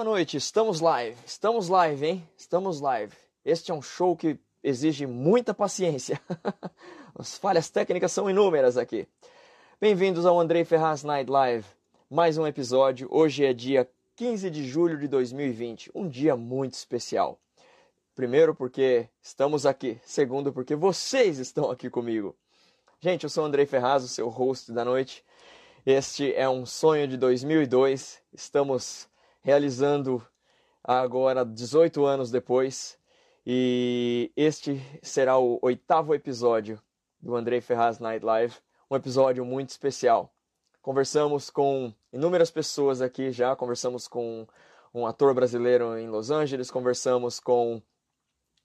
Boa noite, estamos live, estamos live, hein? Estamos live. Este é um show que exige muita paciência. As falhas técnicas são inúmeras aqui. Bem-vindos ao Andrei Ferraz Night Live. Mais um episódio. Hoje é dia 15 de julho de 2020, um dia muito especial. Primeiro, porque estamos aqui. Segundo, porque vocês estão aqui comigo. Gente, eu sou o Andrei Ferraz, o seu host da noite. Este é um sonho de 2002. Estamos realizando agora 18 anos depois. E este será o oitavo episódio do Andrei Ferraz Night Live, um episódio muito especial. Conversamos com inúmeras pessoas aqui já, conversamos com um ator brasileiro em Los Angeles, conversamos com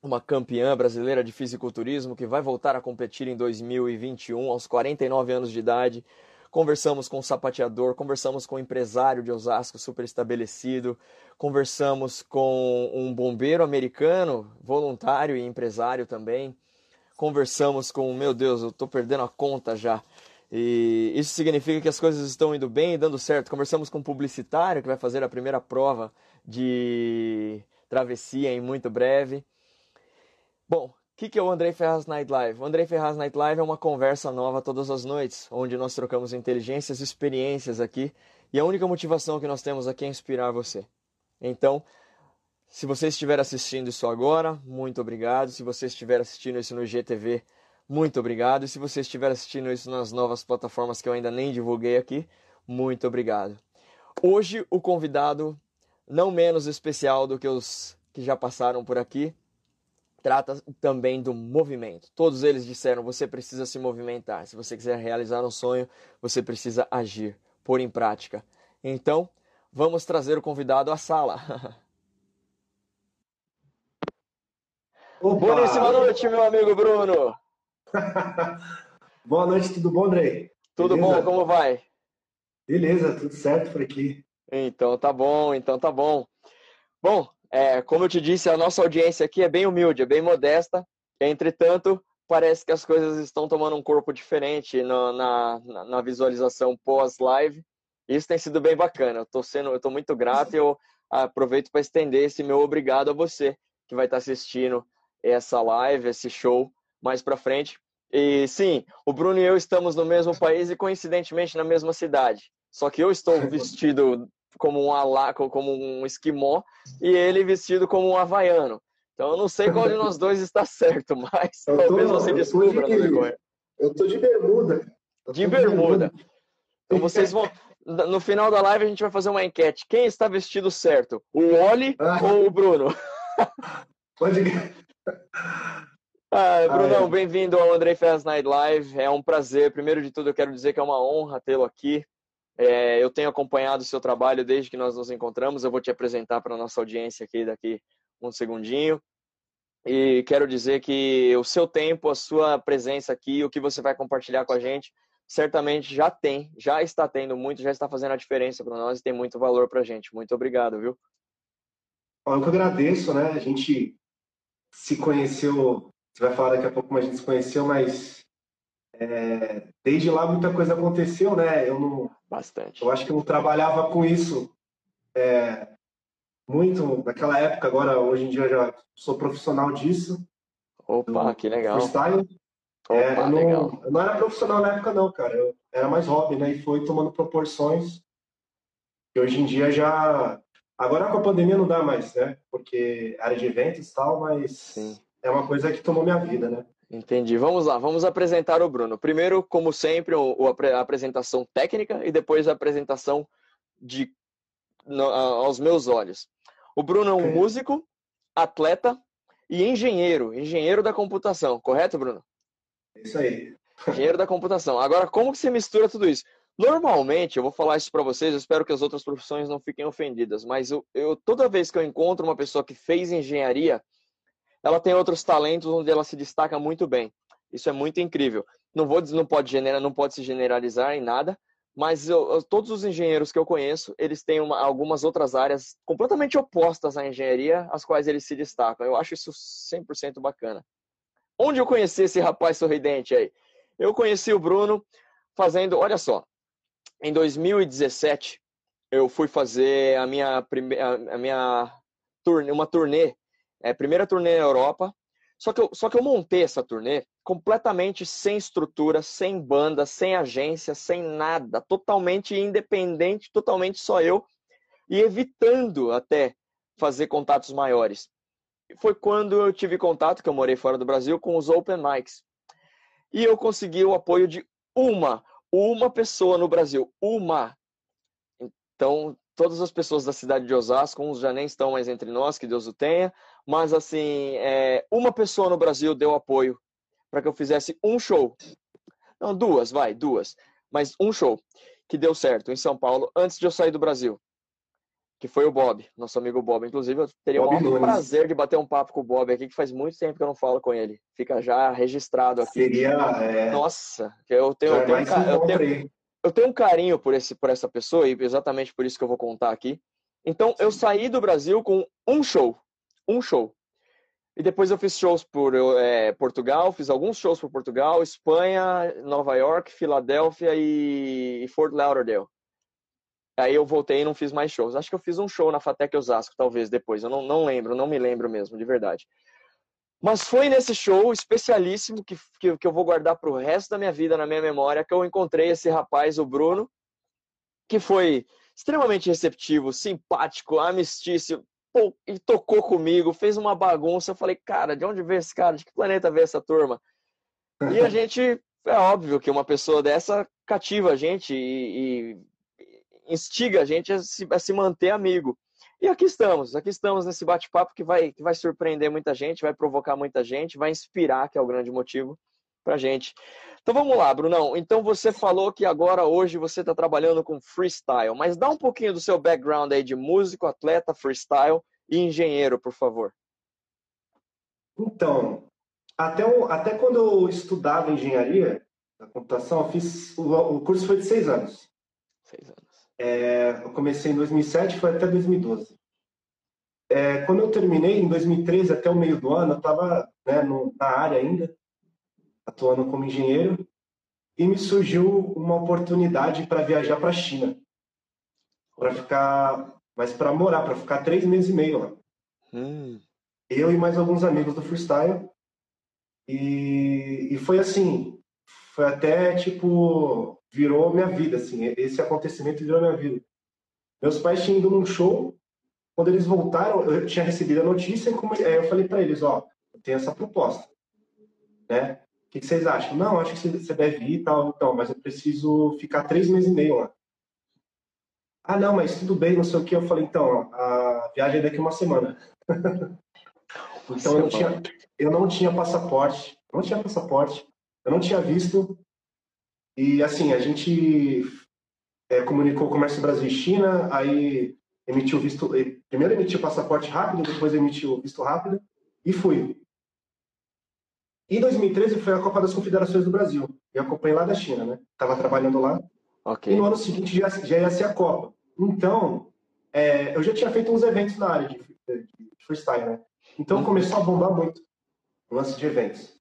uma campeã brasileira de fisiculturismo que vai voltar a competir em 2021 aos 49 anos de idade. Conversamos com um sapateador, conversamos com um empresário de Osasco super estabelecido, conversamos com um bombeiro americano, voluntário e empresário também. Conversamos com, meu Deus, eu estou perdendo a conta já. E isso significa que as coisas estão indo bem e dando certo. Conversamos com um publicitário que vai fazer a primeira prova de travessia em muito breve. Bom, o que, que é o Andrei Ferraz Night Live? O Andrei Ferraz Night Live é uma conversa nova todas as noites, onde nós trocamos inteligências e experiências aqui, e a única motivação que nós temos aqui é inspirar você. Então, se você estiver assistindo isso agora, muito obrigado. Se você estiver assistindo isso no GTV, muito obrigado. E se você estiver assistindo isso nas novas plataformas que eu ainda nem divulguei aqui, muito obrigado. Hoje, o convidado, não menos especial do que os que já passaram por aqui, trata também do movimento. Todos eles disseram: você precisa se movimentar. Se você quiser realizar um sonho, você precisa agir, pôr em prática. Então, vamos trazer o convidado à sala. Opa! Boníssima noite, meu amigo Bruno. Boa noite, tudo bom, Andrei? Tudo Beleza? bom? Como vai? Beleza, tudo certo por aqui. Então tá bom, então tá bom. Bom, é, como eu te disse, a nossa audiência aqui é bem humilde, é bem modesta. Entretanto, parece que as coisas estão tomando um corpo diferente no, na, na, visualização pós-live. Isso tem sido bem bacana. Eu tô sendo, muito grato e eu aproveito para estender esse meu obrigado a você que vai estar assistindo essa live, esse show mais para frente. E sim, o Bruno e eu estamos no mesmo país e coincidentemente na mesma cidade. Só que eu estou vestido como um alaco, como um esquimó, e ele vestido como um havaiano. Então eu não sei qual de nós dois está certo, mas Eu tô- talvez você descubra de- no decorrer. Eu tô de bermuda. Eu De bermuda. Então vocês vão. No final da live a gente vai fazer uma enquete. Quem está vestido certo? O Oli Ah. ou o Bruno? Pode Ah, Brunão, é. bem-vindo ao Andrei Ferraz Night Live. É um prazer. Primeiro de tudo, eu quero dizer que é uma honra tê-lo aqui. É, eu tenho acompanhado o seu trabalho desde que nós nos encontramos. Eu vou te apresentar para a nossa audiência aqui daqui um segundinho. E quero dizer que o seu tempo, a sua presença aqui, o que você vai compartilhar com a gente, certamente já tem, já está tendo muito, já está fazendo a diferença para nós e tem muito valor para a gente. Muito obrigado, viu? Eu que agradeço, né? A gente se conheceu, você vai falar daqui a pouco, mas a gente se conheceu, mas é, desde lá muita coisa aconteceu, né? Eu não, Bastante. eu acho que eu trabalhava com isso é, muito naquela época. Agora, hoje em dia, eu já sou profissional disso, Opa, que legal. freestyle. É, Opa, eu, não, legal. eu não era profissional na época, não, cara. Eu era mais hobby, né? E foi tomando proporções. E hoje em dia já. Agora com a pandemia não dá mais, né? Porque área de eventos e tal, mas Sim. é uma coisa que tomou minha vida, né? Entendi. Vamos lá, vamos apresentar o Bruno. Primeiro, como sempre, a apresentação técnica e depois a apresentação de aos meus olhos. O Bruno é um músico, atleta e engenheiro, engenheiro da computação, correto, Bruno? Isso aí. Engenheiro da computação. Agora, como que você mistura tudo isso? Normalmente, eu vou falar isso para vocês, eu espero que as outras profissões não fiquem ofendidas, mas eu, eu toda vez que eu encontro uma pessoa que fez engenharia, ela tem outros talentos onde ela se destaca muito bem. Isso é muito incrível. Não vou não pode generar, não pode se generalizar em nada, mas eu- todos os engenheiros que eu conheço, eles têm uma- algumas outras áreas completamente opostas à engenharia, as quais eles se destacam. Eu acho isso 100% bacana. Onde eu conheci esse rapaz sorridente aí? Eu conheci o Bruno fazendo, olha só, em 2017, eu fui fazer a minha primeira, a minha turnê, uma turnê, é, primeira turnê na Europa. Só que, eu, só que eu montei essa turnê completamente sem estrutura, sem banda, sem agência, sem nada, totalmente independente, totalmente só eu, e evitando até fazer contatos maiores. Foi quando eu tive contato, que eu morei fora do Brasil, com os Open Mics. E eu consegui o apoio de uma, uma pessoa no Brasil, uma. Então, todas as pessoas da cidade de Osasco, uns já nem estão mais entre nós, que Deus o tenha, mas assim, é, uma pessoa no Brasil deu apoio para que eu fizesse um show. Não, duas, vai, duas. Mas um show que deu certo em São Paulo antes de eu sair do Brasil. Que foi o Bob, nosso amigo Bob. Inclusive, eu teria Bob o prazer de bater um papo com o Bob aqui, que faz muito tempo que eu não falo com ele. Fica já registrado aqui. Seria. É... Nossa, eu tenho, eu tenho, um, eu tenho, eu tenho um carinho por, esse, por essa pessoa e exatamente por isso que eu vou contar aqui. Então, eu saí do Brasil com um show. Um show. E depois eu fiz shows por é, Portugal, fiz alguns shows por Portugal, Espanha, Nova York, Filadélfia e, Fort Lauderdale. Aí eu voltei e não fiz mais shows. Acho que eu fiz um show na Fatec Osasco, talvez depois. Eu não, não lembro, não me lembro mesmo, de verdade. Mas foi nesse show especialíssimo que, que, que eu vou guardar para o resto da minha vida na minha memória que eu encontrei esse rapaz, o Bruno, que foi extremamente receptivo, simpático, amistício, pô, e tocou comigo, fez uma bagunça. Eu falei, cara, de onde veio esse cara? De que planeta veio essa turma? E a gente, é óbvio que uma pessoa dessa cativa a gente e, e instiga a gente a se, a se manter amigo. E aqui estamos, aqui estamos nesse bate-papo que vai, que vai surpreender muita gente, vai provocar muita gente, vai inspirar, que é o grande motivo para gente. Então vamos lá, Brunão. Então você falou que agora, hoje, você está trabalhando com freestyle, mas dá um pouquinho do seu background aí de músico, atleta, freestyle e engenheiro, por favor. Então, até, até quando eu estudava engenharia da computação, eu fiz o, o curso foi de seis anos. Seis anos. É, eu comecei em 2007, foi até 2012. É, quando eu terminei, em 2013, até o meio do ano, eu estava né, na área ainda, atuando como engenheiro, e me surgiu uma oportunidade para viajar para a China, para ficar, mas para morar, para ficar três meses e meio lá. Hum. Eu e mais alguns amigos do freestyle. E, e foi assim, foi até tipo virou minha vida, assim. Esse acontecimento virou minha vida. Meus pais tinham ido num show, quando eles voltaram, eu tinha recebido a notícia, como, aí eu falei para eles, ó, eu tenho essa proposta, né? O que, que, vocês acham? Não, acho que você deve ir e tal, então, mas eu preciso ficar três meses e meio lá. Ah, não, mas tudo bem, não sei o que. Eu falei, então, ó, a viagem é daqui uma semana. então, eu não, tinha, eu não tinha passaporte, não tinha passaporte, eu não tinha visto, e assim, a gente é, comunicou o Comércio Brasil e China, aí emitiu visto, primeiro emitiu passaporte rápido, depois emitiu visto rápido e fui. Em 2013 foi a Copa das Confederações do Brasil. Eu acompanhei lá da China, né? Tava trabalhando lá. Okay. E no ano seguinte já, já ia ser a Copa. Então, é, eu já tinha feito uns eventos na área de, de, de freestyle, né? Então uhum. começou a bombar muito o lance de eventos?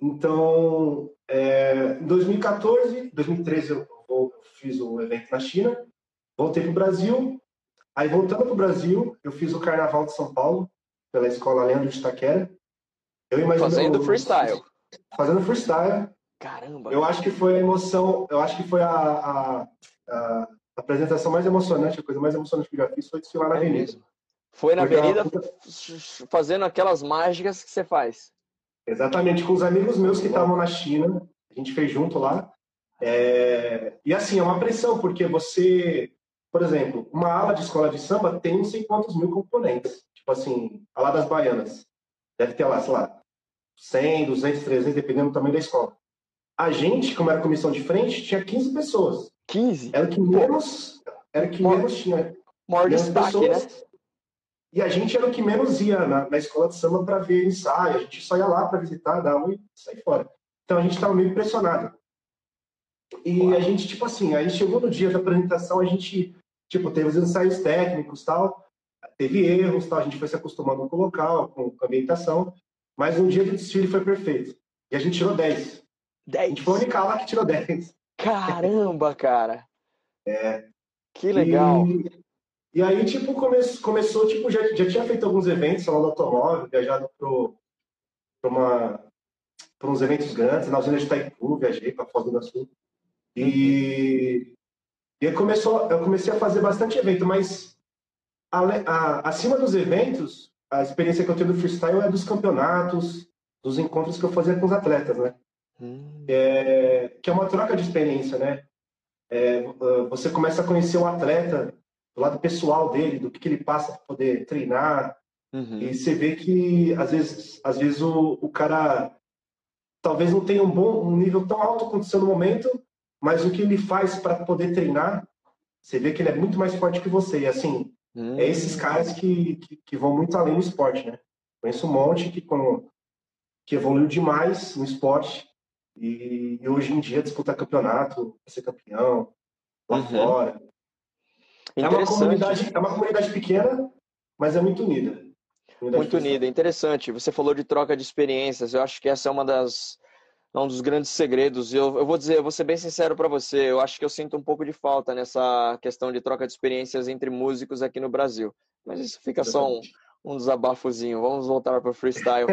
Então, é, em 2014, 2013 eu, eu fiz um evento na China, voltei para o Brasil. Aí, voltando para o Brasil, eu fiz o Carnaval de São Paulo, pela Escola Leandro de Itaquera. Eu fazendo freestyle. Fazendo freestyle. Caramba! Eu acho que foi a emoção, eu acho que foi a, a, a apresentação mais emocionante, a coisa mais emocionante que eu já fiz foi desfilar na é avenida. Mesmo. Foi na Porque avenida puta... fazendo aquelas mágicas que você faz. Exatamente, com os amigos meus que estavam na China, a gente fez junto lá. É... E assim, é uma pressão, porque você, por exemplo, uma aula de escola de samba tem não sei quantos mil componentes. Tipo assim, a lá das baianas. Deve ter lá, sei lá, 100, 200, 300, dependendo do tamanho da escola. A gente, como era comissão de frente, tinha 15 pessoas. 15? Era o que menos, era que menos tinha. Maior destaque, pessoas. né? E a gente era o que menos ia na, na escola de samba para ver ensaio, a gente só ia lá para visitar, dar um e sair fora. Então a gente estava meio impressionado. E Uau. a gente, tipo assim, aí chegou no dia da apresentação, a gente, tipo, teve os ensaios técnicos tal, teve erros tal, a gente foi se acostumando com o local, com a ambientação, mas no dia do desfile foi perfeito. E a gente tirou 10. 10? A gente foi a única lá que tirou 10. Caramba, cara! É. Que legal. E, e aí, tipo, come, começou, tipo, já, já tinha feito alguns eventos, salão do automóvel, viajado para uns eventos grandes, na usina de Itaipu, viajei para Foz do Iguaçu. E, e aí começou, eu comecei a fazer bastante evento, mas a, a, acima dos eventos, a experiência que eu tenho do freestyle é dos campeonatos, dos encontros que eu fazia com os atletas, né? Hum. É, que é uma troca de experiência, né? É, você começa a conhecer o atleta do lado pessoal dele, do que, que ele passa para poder treinar, uhum. e você vê que às vezes, às vezes o, o cara talvez não tenha um bom um nível tão alto quanto o seu no momento, mas o que ele faz para poder treinar, você vê que ele é muito mais forte que você. E assim, hum. é esses caras que, que, que, vão muito além no esporte, né? Conheço um monte que, que evoluiu demais no esporte e, e hoje em dia disputa campeonato, ser campeão, lá uhum. fora. É uma, comunidade, é uma comunidade pequena, mas é muito unida. Muito unida, interessante. Você falou de troca de experiências. Eu acho que essa é uma das é um dos grandes segredos. Eu, eu vou dizer, eu vou ser bem sincero para você. Eu acho que eu sinto um pouco de falta nessa questão de troca de experiências entre músicos aqui no Brasil. Mas isso fica só um, um desabafozinho. Vamos voltar para o freestyle.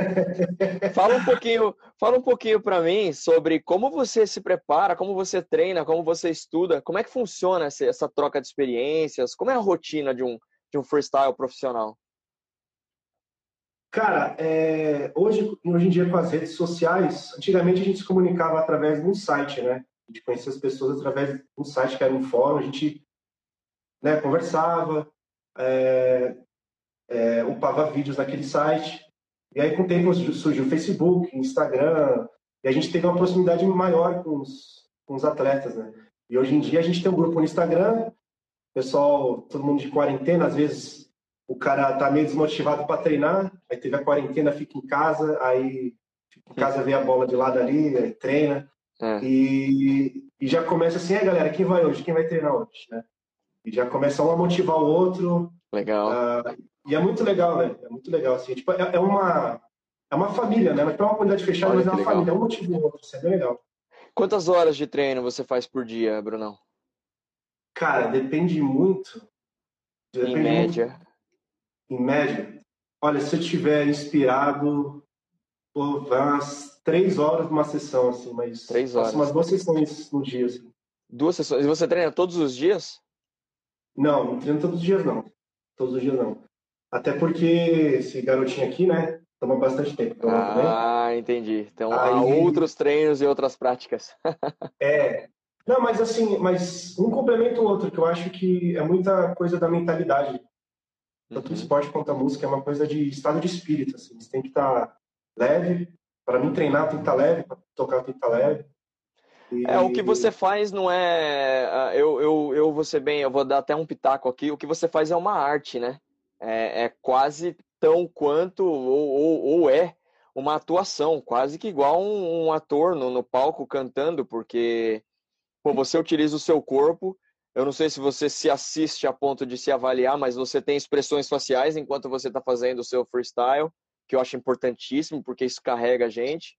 fala um pouquinho, fala um pouquinho para mim sobre como você se prepara, como você treina, como você estuda, como é que funciona essa, essa troca de experiências, como é a rotina de um de um freestyle profissional. Cara, é, hoje, hoje em dia com as redes sociais, antigamente a gente se comunicava através de um site, né? A gente conhecia as pessoas através de um site que era um fórum, a gente né, conversava, é, é, upava vídeos naquele site. E aí, com o tempo, surgiu o Facebook, Instagram, e a gente teve uma proximidade maior com os, com os atletas, né? E hoje em dia a gente tem um grupo no Instagram, pessoal, todo mundo de quarentena, às vezes o cara tá meio desmotivado para treinar, aí teve a quarentena, fica em casa, aí fica em casa, vê a bola de lado ali, treina. É. E, e, já começa assim, é galera, quem vai hoje? Quem vai treinar hoje? Né? E já começa um a motivar o outro. Legal. Uh, e é muito legal, né? É muito legal, assim. Tipo, é, é uma, é uma família, né? Mas é uma comunidade fechada, Olha mas é uma legal. família, um motivo o outro, isso é bem legal. Quantas horas de treino você faz por dia, Brunão? Cara, depende muito. Depende em média. Muito em média, olha, se eu estiver inspirado, vai umas três horas uma sessão, assim, mas três horas. umas duas sessões no dia, assim. Duas sessões? E você treina todos os dias? Não, não treino todos os dias, não. Todos os dias, não. Até porque esse garotinho aqui, né, toma bastante tempo. Então, ah, né? entendi. Então Aí... há outros treinos e outras práticas. é. Não, mas assim, mas um complementa o outro, que eu acho que é muita coisa da mentalidade tanto uhum. o esporte quanto a música é uma coisa de estado de espírito, assim. Você tem que estar tá leve. Para mim, treinar tem que estar tá leve, para tocar tem que estar tá leve. É, o que você faz não é. Ah, eu, eu, eu vou ser bem, eu vou dar até um pitaco aqui. O que você faz é uma arte, né? É, é quase tão quanto, ou, ou, ou, é, uma atuação, quase que igual um, um ator no, no palco cantando, porque pô, você utiliza o seu corpo eu não sei se você se assiste a ponto de se avaliar, mas você tem expressões faciais enquanto você está fazendo o seu freestyle, que eu acho importantíssimo, porque isso carrega a gente,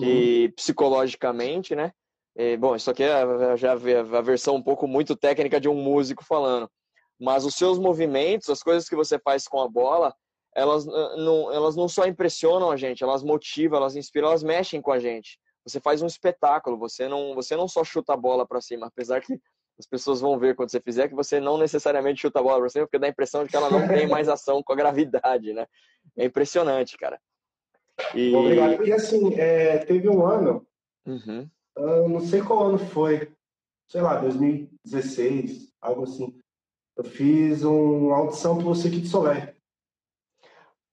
e uhum. psicologicamente, né? E, bom, isso aqui é já a versão um pouco muito técnica de um músico falando. Mas os seus movimentos, as coisas que você faz com a bola, elas não, elas não só impressionam a gente, elas motivam, elas inspiram, elas mexem com a gente. Você faz um espetáculo, você não, você não só chuta a bola para cima, apesar que as pessoas vão ver quando você fizer que você não necessariamente chuta a bola para cima, porque dá a impressão de que ela não tem mais ação com a gravidade, né? É impressionante, cara. E... Obrigado. E assim, é, teve um ano, uhum. uh, não sei qual ano foi, sei lá, 2016, algo assim. Eu fiz uma audição para você aqui de Solé.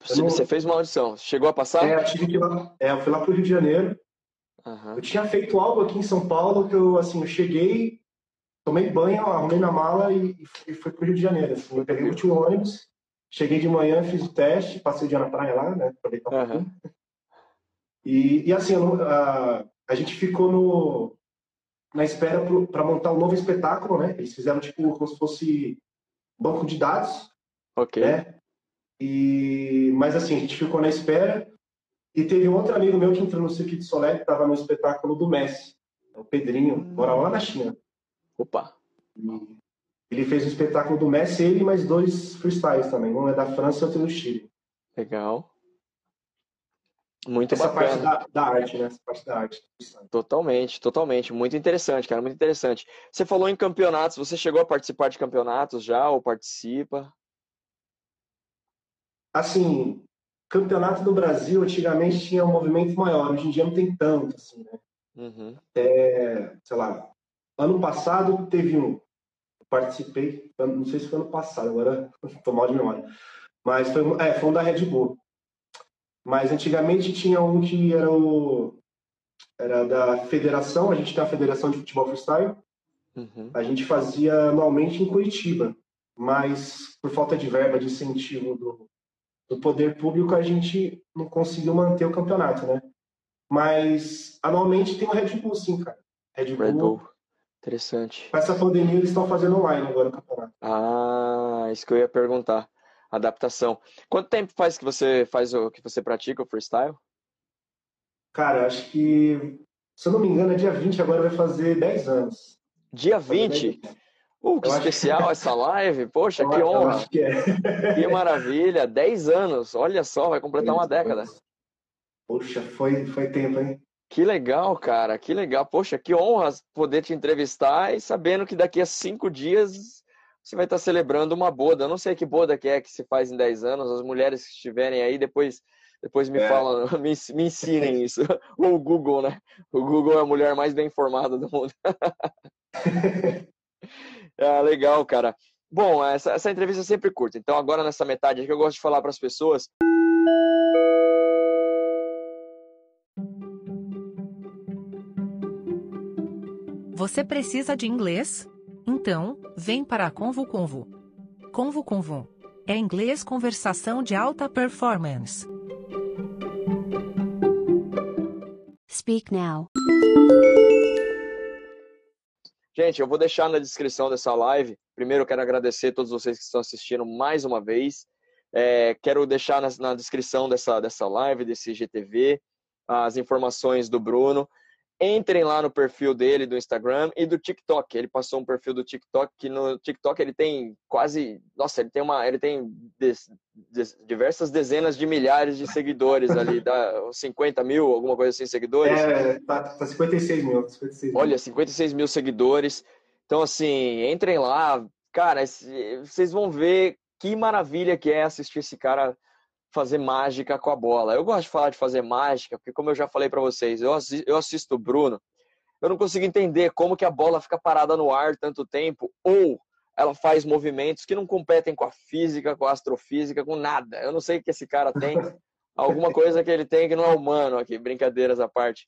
Você, não... você, fez uma audição, chegou a passar? É, eu, tive que ir lá, é, eu fui lá para o Rio de Janeiro. Uhum. Eu tinha feito algo aqui em São Paulo que eu, assim, eu cheguei, tomei banho, arrumei na mala e, e fui pro Rio de Janeiro. Assim, eu peguei o último ônibus, cheguei de manhã, fiz o teste, passei o dia na praia lá, né? Aproveitar um uhum. E, e assim, a, a gente ficou no, na espera para montar um novo espetáculo, né? Eles fizeram tipo como se fosse banco de dados. Ok. Né? E, mas assim, a gente ficou na espera. E teve um outro amigo meu que entrou no Circuito Solé, que estava no espetáculo do Messi. O Pedrinho, hum. mora lá na China. Opa! ele fez um espetáculo do Messi, ele e mais dois freestyles também. Um é da França e outro é do Chile. Legal. Muito Essa bacana. parte da, da arte, né? Essa parte da arte. Totalmente, totalmente. Muito interessante, cara, muito interessante. Você falou em campeonatos, você chegou a participar de campeonatos já ou participa? Assim, campeonato do Brasil antigamente tinha um movimento maior, hoje em dia não tem tanto, assim, né? Uhum. É, sei lá, ano passado teve um, participei, não sei se foi ano passado, agora estou mal de memória, mas foi, é, foi um da Red Bull. Mas antigamente tinha um que era o era da federação, a gente tem a Federação de Futebol Freestyle, Uhum. a gente fazia anualmente em Curitiba, mas por falta de verba, de incentivo do, do poder público, a gente não conseguiu manter o campeonato, né? Mas anualmente tem o Red Bull, sim, cara. Red Bull. Red Bull. Interessante. Com essa pandemia, eles estão fazendo online agora o campeonato. Ah, isso que eu ia perguntar. Adaptação. Quanto tempo faz que você faz o que você pratica o freestyle? Cara, acho que, se eu não me engano, é dia 20, agora vai fazer 10 anos. Dia Fazer 10 20? Uh, que Eu especial essa live. Poxa, Eu que honra. que é. Que maravilha. 10 anos. Olha só, vai completar uma década. Poxa, foi, foi tempo, hein? Que legal, cara. Que legal. Poxa, que honra poder te entrevistar e sabendo que daqui a cinco dias você vai estar celebrando uma boda. Eu não sei que boda que é que se faz em 10 anos. As mulheres que estiverem aí, depois, depois me É. falam, me, me ensinem isso. Ou o Google, né? O Google é a mulher mais bem informada do mundo. Ah, legal, cara. Bom, essa, essa entrevista é sempre curta. Então, agora nessa metade aqui, eu gosto de falar para as pessoas Você precisa de inglês? Então, vem para a Convo Convo. Convo Convo. É inglês conversação de alta performance. Speak now. Gente, eu vou deixar na descrição dessa live. Primeiro, eu quero agradecer a todos vocês que estão assistindo mais uma vez. É, quero deixar na, na descrição dessa, dessa live, desse GTV, as informações do Bruno. Entrem lá no perfil dele do Instagram e do TikTok. Ele passou um perfil do TikTok que no TikTok ele tem quase, nossa, ele tem uma, ele tem des, des, diversas dezenas de milhares de seguidores ali, dá 50 mil, alguma coisa assim, seguidores. É, tá, tá 56 mil. 56 mil. Olha, 56 mil seguidores. Então, assim, entrem lá. Cara, vocês vão ver que maravilha que é assistir esse cara fazer mágica com a bola. Eu gosto de falar de fazer mágica, porque como eu já falei pra vocês, eu assi- eu assisto o Bruno, eu não consigo entender como que a bola fica parada no ar tanto tempo, ou ela faz movimentos que não competem com a física, com a astrofísica, com nada. Eu não sei o que esse cara tem, alguma coisa que ele tem que não é humano aqui, brincadeiras à parte.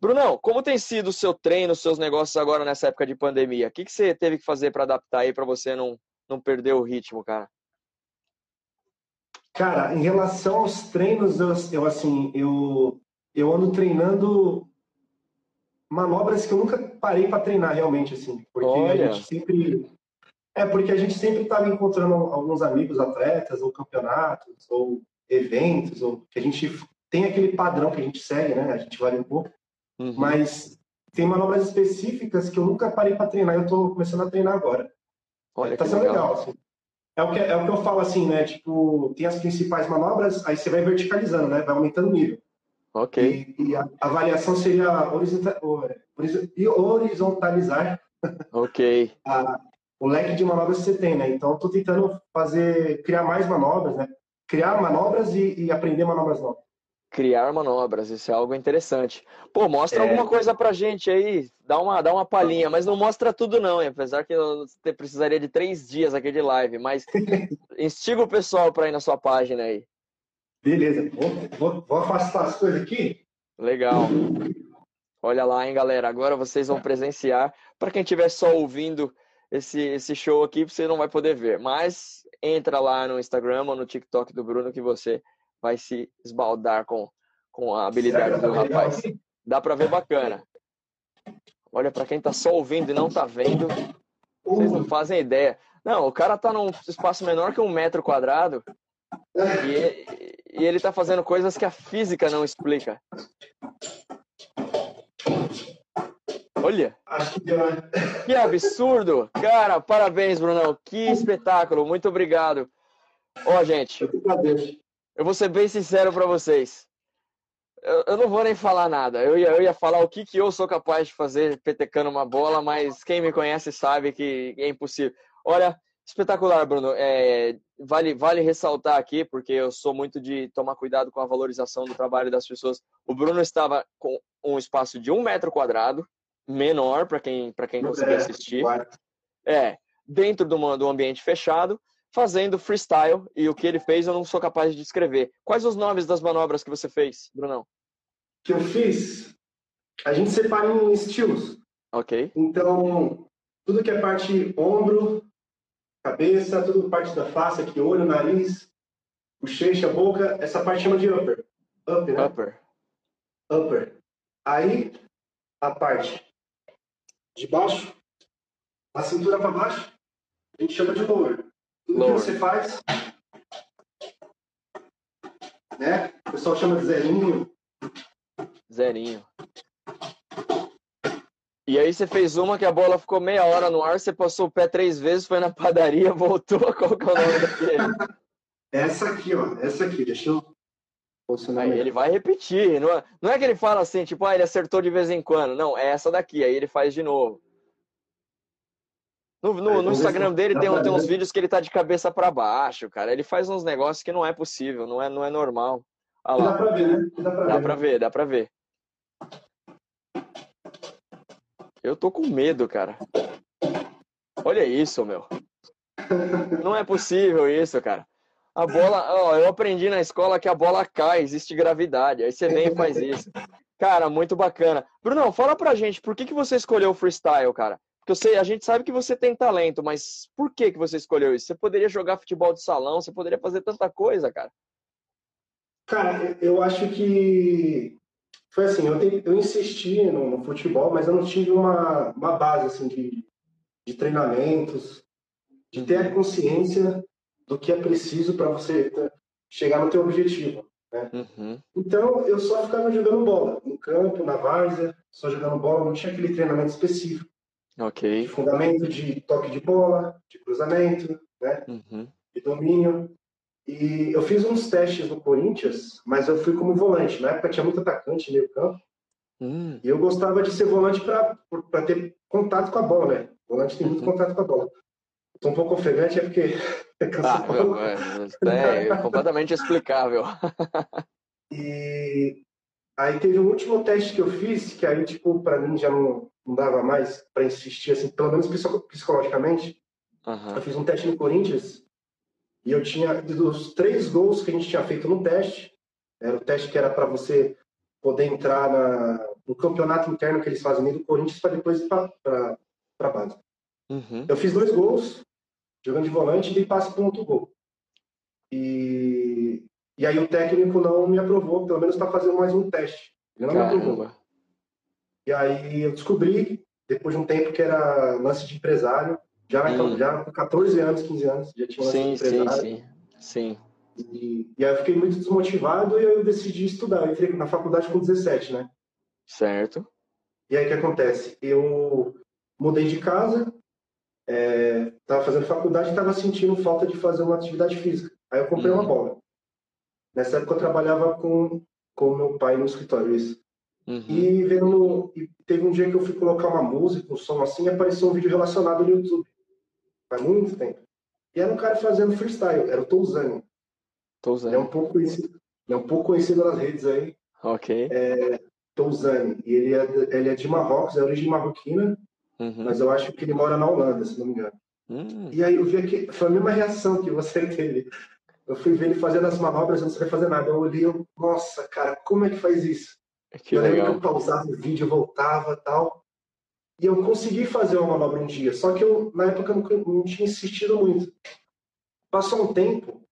Brunão, como tem sido o seu treino, os seus negócios agora nessa época de pandemia? O que, que você teve que fazer para adaptar aí para você não, não perder o ritmo, cara? Cara, em relação aos treinos, eu, eu, assim, eu, eu ando treinando manobras que eu nunca parei para treinar realmente, assim, porque Olha. a gente sempre é porque a gente sempre estava encontrando alguns amigos atletas ou campeonatos ou eventos ou que a gente tem aquele padrão que a gente segue, né? A gente varia um pouco, Uhum. mas tem manobras específicas que eu nunca parei para treinar. Eu tô começando a treinar agora. Olha tá sendo legal. legal. assim. É o, que, é o que eu falo assim, né? Tipo, tem as principais manobras, aí você vai verticalizando, né? Vai aumentando o nível. Ok, E, e a, a variação seria horizonta- horiz- horizontalizar ok. a- o leque de manobras que você tem, né? Então, eu tô tentando fazer, criar mais manobras, né? Criar manobras e, e aprender manobras novas. Criar manobras, isso é algo interessante. Pô, mostra É. alguma coisa pra gente aí, dá uma, dá uma palhinha, mas não mostra tudo não, hein? apesar que eu precisaria de três dias aqui de live, mas instiga o pessoal para ir na sua página aí. Beleza, vou, vou, vou afastar as coisas aqui. Legal. Olha lá, hein, galera. Agora vocês vão presenciar. Para quem estiver só ouvindo esse, esse show aqui, você não vai poder ver. Mas entra lá no Instagram ou no TikTok do Bruno que você vai se esbaldar com, com a habilidade do rapaz. Dá para ver bacana. Olha, para quem tá só ouvindo e não tá vendo, vocês não fazem ideia. Não, o cara tá num espaço menor que um metro quadrado e, e ele tá fazendo coisas que a física não explica. Olha, né? que absurdo! Cara, parabéns, Brunão. Que espetáculo. Muito obrigado. Ó, gente, Eu vou ser bem sincero pra vocês. Eu, eu não vou nem falar nada. Eu ia, eu ia falar o que, que eu sou capaz de fazer petecando uma bola, mas quem me conhece sabe que é impossível. Olha, espetacular, Bruno. É, vale, vale ressaltar aqui, porque eu sou muito de tomar cuidado com a valorização do trabalho das pessoas. O Bruno estava com um espaço de um metro quadrado, menor para quem, pra quem conseguir É, assistir. É, dentro de, uma, de um ambiente fechado, fazendo freestyle. E o que ele fez eu não sou capaz de descrever. Quais os nomes das manobras que você fez, Brunão? que eu fiz, a gente separa em estilos. Ok. Então, tudo que é parte ombro, cabeça, tudo parte da face, aqui, olho, nariz, bochecha, boca, essa parte chama de upper. Upper, né? Upper. Upper. Aí, a parte de baixo, a cintura para baixo, a gente chama de lower. Tudo que você faz, né? O pessoal chama de zerinho. Zerinho. E aí você fez uma que a bola ficou meia hora no ar, você passou o pé três vezes, foi na padaria, voltou. Qual que é o nome daquele? Essa aqui, ó. Essa aqui, deixa eu Aí ele vai repetir. Não é, não é que ele fala assim, tipo, ah, ele acertou de vez em quando. Não, é essa daqui. Aí ele faz de novo. No, no- no Instagram dele tem, tem uns vídeos que ele tá de cabeça para baixo, cara. Ele faz uns negócios que não é possível, não é, não é normal. Dá pra ver, né? Dá pra dá ver. pra ver, dá pra ver. Eu tô com medo, cara. Olha isso, meu. Não é possível isso, cara. A bola, ó, eu aprendi na escola que a bola cai, existe gravidade. Aí você vem e faz isso. Cara, muito bacana. Brunão, fala pra gente, por que, que você escolheu o freestyle, cara? Porque sei, a gente sabe que você tem talento, mas por que, que você escolheu isso? Você poderia jogar futebol de salão, você poderia fazer tanta coisa, cara. Cara, eu acho que foi assim, eu, te- eu insisti no, no futebol, mas eu não tive uma, uma base assim de, de treinamentos, de ter a consciência do que é preciso para você chegar no teu objetivo. Uhum. Então, eu só ficava jogando bola, no campo, na várzea, só jogando bola, não tinha aquele treinamento específico de Ok. fundamento de toque de bola, de cruzamento, né? Uhum. de domínio. E eu fiz uns testes no Corinthians, mas eu fui como volante. Na época tinha muito atacante no meio campo. Hum, E eu gostava de ser volante para ter contato com a bola, né? Volante tem muito Uhum. contato com a bola. Estou um pouco ofegante, é porque é Ah, meu, pouco. é, é completamente explicável. E aí teve um último teste que eu fiz, que aí, tipo, para mim já não, não dava mais para insistir, assim, pelo menos psico- psicologicamente. Aham. Eu fiz um teste no Corinthians e eu tinha, dos três gols que a gente tinha feito no teste, era o teste que era para você poder entrar na, no campeonato interno que eles fazem do Corinthians para depois ir para a base. Uhum. Eu fiz dois gols, jogando de volante, e dei passe para outro gol. E, e aí o técnico não me aprovou, pelo menos para fazer mais um teste. Ele não me aprovou. Caramba. E aí eu descobri, depois de um tempo, que era lance de empresário. Já, Hum. já com 14 anos, 15 anos, já tinha lance Sim, de sim, empresário. sim. Sim. E, e aí eu fiquei muito desmotivado e aí eu decidi estudar. Eu entrei na faculdade com 17, né? Certo. E aí o que acontece? Eu mudei de casa, estava fazendo faculdade e estava sentindo falta de fazer uma atividade física. Aí eu comprei uma Uhum. bola. Nessa época eu trabalhava com com meu pai no escritório, isso. Uhum. E, vendo e teve um dia que eu fui colocar uma música, um som assim, e apareceu um vídeo relacionado no YouTube. Faz muito tempo. E era um cara fazendo freestyle, era o Touzani. Ele é um pouco conhecido, é um pouco conhecido nas redes aí, Ok. Touzani. E ele é, ele é de Marrocos, é origem marroquina, Uhum. mas eu acho que ele mora na Holanda, se não me engano. Hum, E aí eu vi que foi a mesma reação que você teve. Eu fui ver ele fazendo as manobras, eu não sabia fazer nada. Eu olhei, eu, nossa, cara, como é que faz isso? que eu lembro legal. que eu pausava o vídeo, voltava tal. E eu consegui fazer uma manobra um dia, só que eu, na época, eu não, não tinha insistido muito. Passou um tempo,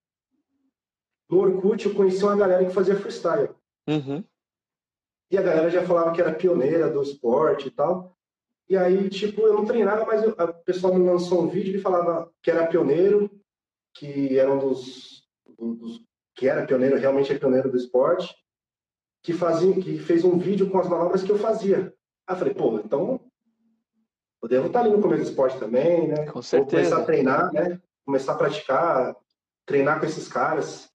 no Orkut eu conheci uma galera que fazia freestyle. Uhum. E a galera já falava que era pioneira do esporte e tal. E aí, tipo, eu não treinava, mas eu- a pessoa me lançou um vídeo e falava que era pioneiro, que era um dos, que era pioneiro, realmente é pioneiro do esporte, que fazia, que fez um vídeo com as manobras que eu fazia. Aí eu falei, pô, então eu devo estar ali no começo do esporte também, né? Com certeza. Vou começar a treinar, né? Começar a praticar, treinar com esses caras.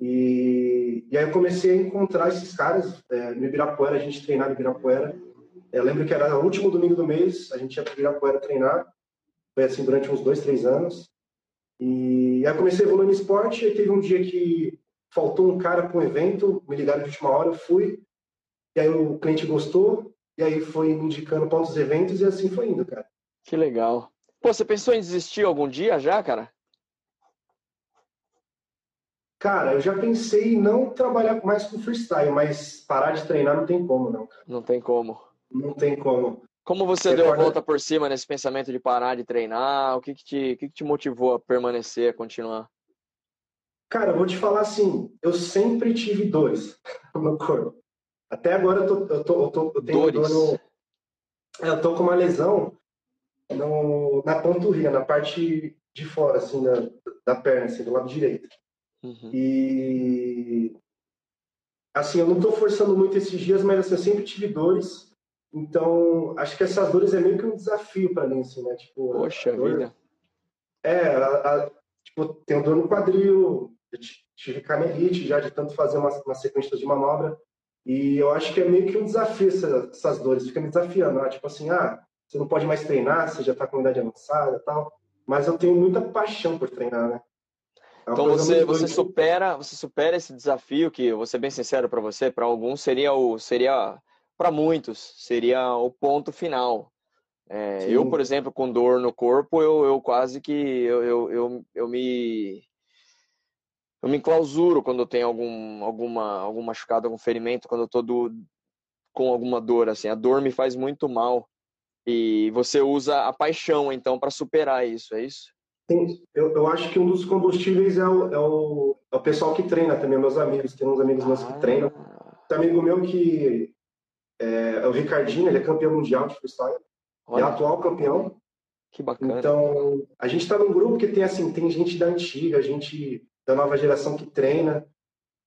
E, e aí eu comecei a encontrar esses caras é, no Ibirapuera, a gente treinava no Ibirapuera. Eu lembro que era o último domingo do mês, a gente ia para o Ibirapuera treinar. Foi assim durante uns dois, três anos. E aí comecei a evoluir no esporte. E teve um dia que faltou um cara para um evento, me ligaram de última hora, eu fui. E aí o cliente gostou, e aí foi me indicando para outros eventos, e assim foi indo, cara. Que legal. Pô, você pensou em desistir algum dia já, cara? Cara, eu já pensei em não trabalhar mais com freestyle, mas parar de treinar não tem como, não. Cara. Não tem como. Não tem como. Como você, deu a volta por cima nesse pensamento de parar de treinar? O que, que, te, que, que te motivou a permanecer, a continuar? Cara, eu vou te falar assim, eu sempre tive dores no meu corpo. Até agora eu, tô, eu, tô, eu, tô, eu tenho dores. dor no... É, eu tô com uma lesão no, na panturrilha, na parte de fora, assim, da, da perna, assim, do lado direito. Uhum. E assim, eu não estou forçando muito esses dias, mas assim, eu sempre tive dores. Então, acho que essas dores é meio que um desafio para mim, assim, né? Tipo, Poxa dor... vida. É, a, a, tipo, tenho dor no quadril, tive canelite já de tanto fazer uma, uma sequência de manobra. E eu acho que é meio que um desafio essa, essas dores, fica me desafiando. Né? Tipo assim, ah, você não pode mais treinar, você já está com idade avançada e tal. Mas eu tenho muita paixão por treinar, né? É então você, você supera, você supera esse desafio que, vou ser bem sincero para você, para alguns seria o seria para muitos seria o ponto final. É, eu, por exemplo, com dor no corpo, eu, eu quase que eu, eu, eu, eu me eu me clausuro quando eu tenho algum alguma algum machucado, algum ferimento, quando eu tô do, com alguma dor assim. A dor me faz muito mal. E você usa a paixão então para superar isso, é isso? Sim, eu, eu acho que um dos combustíveis é o, é o, é o pessoal que treina também, meus amigos. Tem uns amigos meus que treinam. Tem um amigo meu que é, é, o Ricardinho, ele é campeão mundial de freestyle. Olha. É atual campeão. Que bacana. Então, a gente está num grupo que tem assim, tem gente da antiga, gente da nova geração que treina.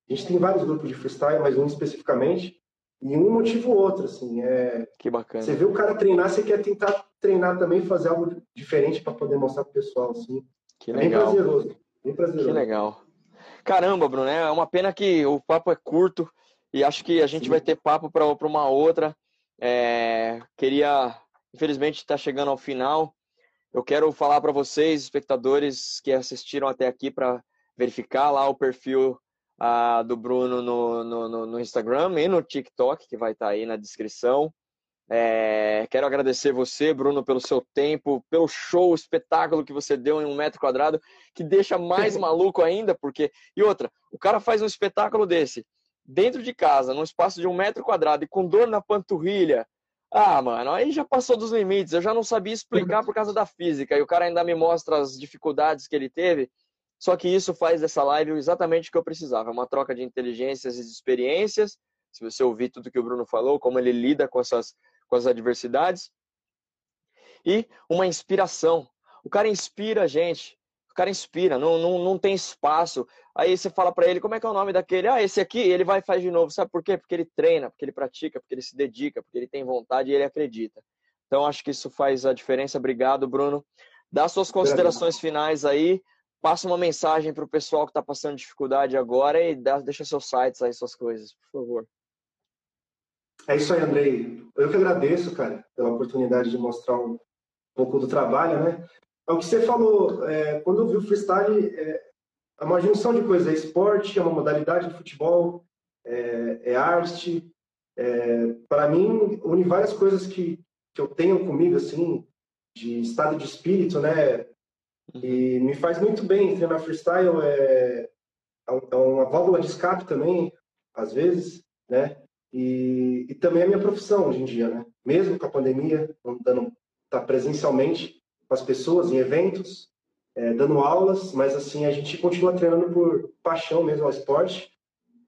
A gente tem vários grupos de freestyle, mas um especificamente. E um motiva o outro, assim. É... Que bacana. Você vê o cara treinar, você quer tentar treinar também, fazer algo diferente para poder mostrar pro pessoal, assim. Que é legal. Bem prazeroso. Bem prazeroso. Que legal. Caramba, Bruno, é uma pena que o papo é curto e acho que a gente Sim. vai ter papo para uma outra. É... Queria, infelizmente, estar tá chegando ao final. Eu quero falar para vocês, espectadores que assistiram até aqui, para verificar lá o perfil a, do Bruno no, no, no, Instagram e no TikTok, que vai estar tá aí na descrição. É, quero agradecer você, Bruno, pelo seu tempo, pelo show, espetáculo que você deu em um metro quadrado, que deixa mais maluco ainda, porque. E outra, o cara faz um espetáculo desse dentro de casa, num espaço de um metro quadrado e com dor na panturrilha. Ah, mano, aí já passou dos limites. Eu já não sabia explicar por causa da física. E o cara ainda me mostra as dificuldades que ele teve. Só que isso faz dessa live exatamente o que eu precisava, uma troca de inteligências e de experiências. Se você ouvir tudo que o Bruno falou, como ele lida com essas com as adversidades e uma inspiração. O cara inspira a gente, o cara inspira, não, não, não tem espaço. Aí você fala para ele, como é que é o nome daquele? Ah, esse aqui, ele vai e faz de novo. Sabe por quê? Porque ele treina, porque ele pratica, porque ele se dedica, porque ele tem vontade e ele acredita. Então, acho que isso faz a diferença. Obrigado, Bruno. Dá suas considerações finais aí passa uma mensagem para o pessoal que está passando dificuldade agora e dá, deixa seus sites aí, suas coisas, por favor. É isso aí, Andrei. Eu que agradeço, cara, pela oportunidade de mostrar um pouco do trabalho, né? É o que você falou, é, quando eu vi o freestyle, é, é uma junção de coisas, é esporte, é uma modalidade de futebol, é, é arte. É, para mim, une várias coisas que, que eu tenho comigo, assim, de estado de espírito, né? E me faz muito bem treinar freestyle, é, é uma válvula de escape também, às vezes, né? E, e também é a minha profissão hoje em dia, né? Mesmo com a pandemia, não dando tá presencialmente com as pessoas em eventos, é, dando aulas, mas assim a gente continua treinando por paixão mesmo ao esporte.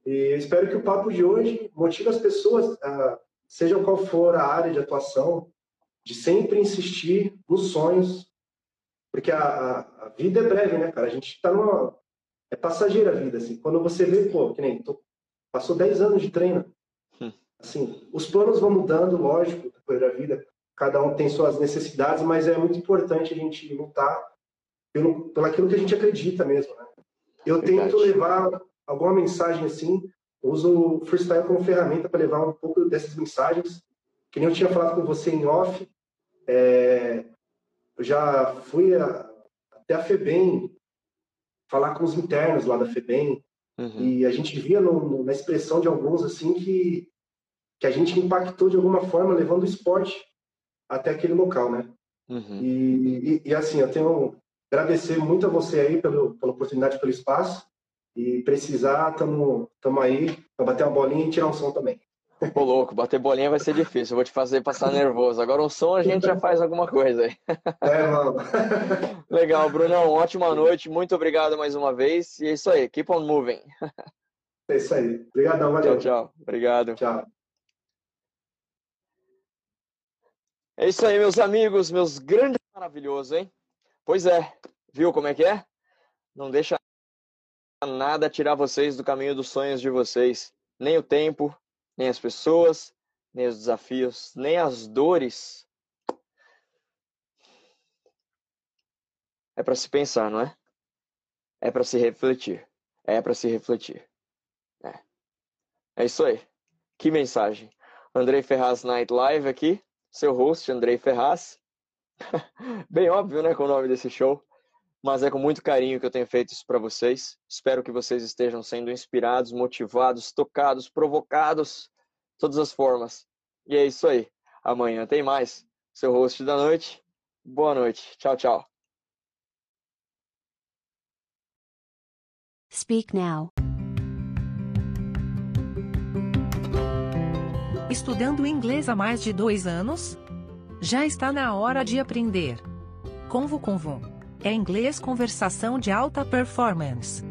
E eu espero que o papo de hoje motive as pessoas, a, seja qual for a área de atuação, de sempre insistir nos sonhos, porque a, a, a, vida é breve, né, cara? A gente tá numa. É passageira a vida, assim. Quando você vê, pô, que nem. Tô, passou 10 anos de treino. Hum. Assim, os planos vão mudando, lógico, depois da vida. Cada um tem suas necessidades, mas é muito importante a gente lutar pelo, pelo aquilo que a gente acredita mesmo, né? Eu Verdade. tento levar alguma mensagem assim, uso o freestyle como ferramenta para levar um pouco dessas mensagens, que nem eu tinha falado com você em off, é, eu já fui a, até a FEBEM falar com os internos lá da FEBEM, uhum. e a gente via no, no, na expressão de alguns assim que, que a gente impactou de alguma forma levando o esporte até aquele local, né? Uhum. E, e, e, assim, eu tenho agradecer muito a você aí pelo, pela oportunidade, pelo espaço. E precisar, estamos aí para bater uma bolinha e tirar um som também. Pô, louco, bater bolinha vai ser difícil, eu vou te fazer passar nervoso. Agora o som a gente já faz alguma coisa aí. É, mano. Legal, Brunão, ótima noite, muito obrigado mais uma vez. E é isso aí, keep on moving. É isso aí. Obrigadão, valeu. Tchau, tchau. Obrigado. Tchau. É isso aí, meus amigos, meus grandes maravilhosos, hein? Pois é, viu como é que é? Não deixa nada tirar vocês do caminho dos sonhos de vocês. Nem o tempo, nem as pessoas, nem os desafios, nem as dores. É para se pensar, não é? É para se refletir. É para se refletir. É. É isso aí. Que mensagem. Andrei Ferraz Night Live aqui, seu host, Andrei Ferraz. Bem óbvio, né, com o nome desse show, mas é com muito carinho que eu tenho feito isso para vocês. Espero que vocês estejam sendo inspirados, motivados, tocados, provocados, todas as formas. E é isso aí. Amanhã tem mais. Seu host da noite. Boa noite. Tchau, tchau. Speak now. Estudando inglês há mais de dois anos? Já está na hora de aprender. Convo Convo. É inglês conversação de alta performance.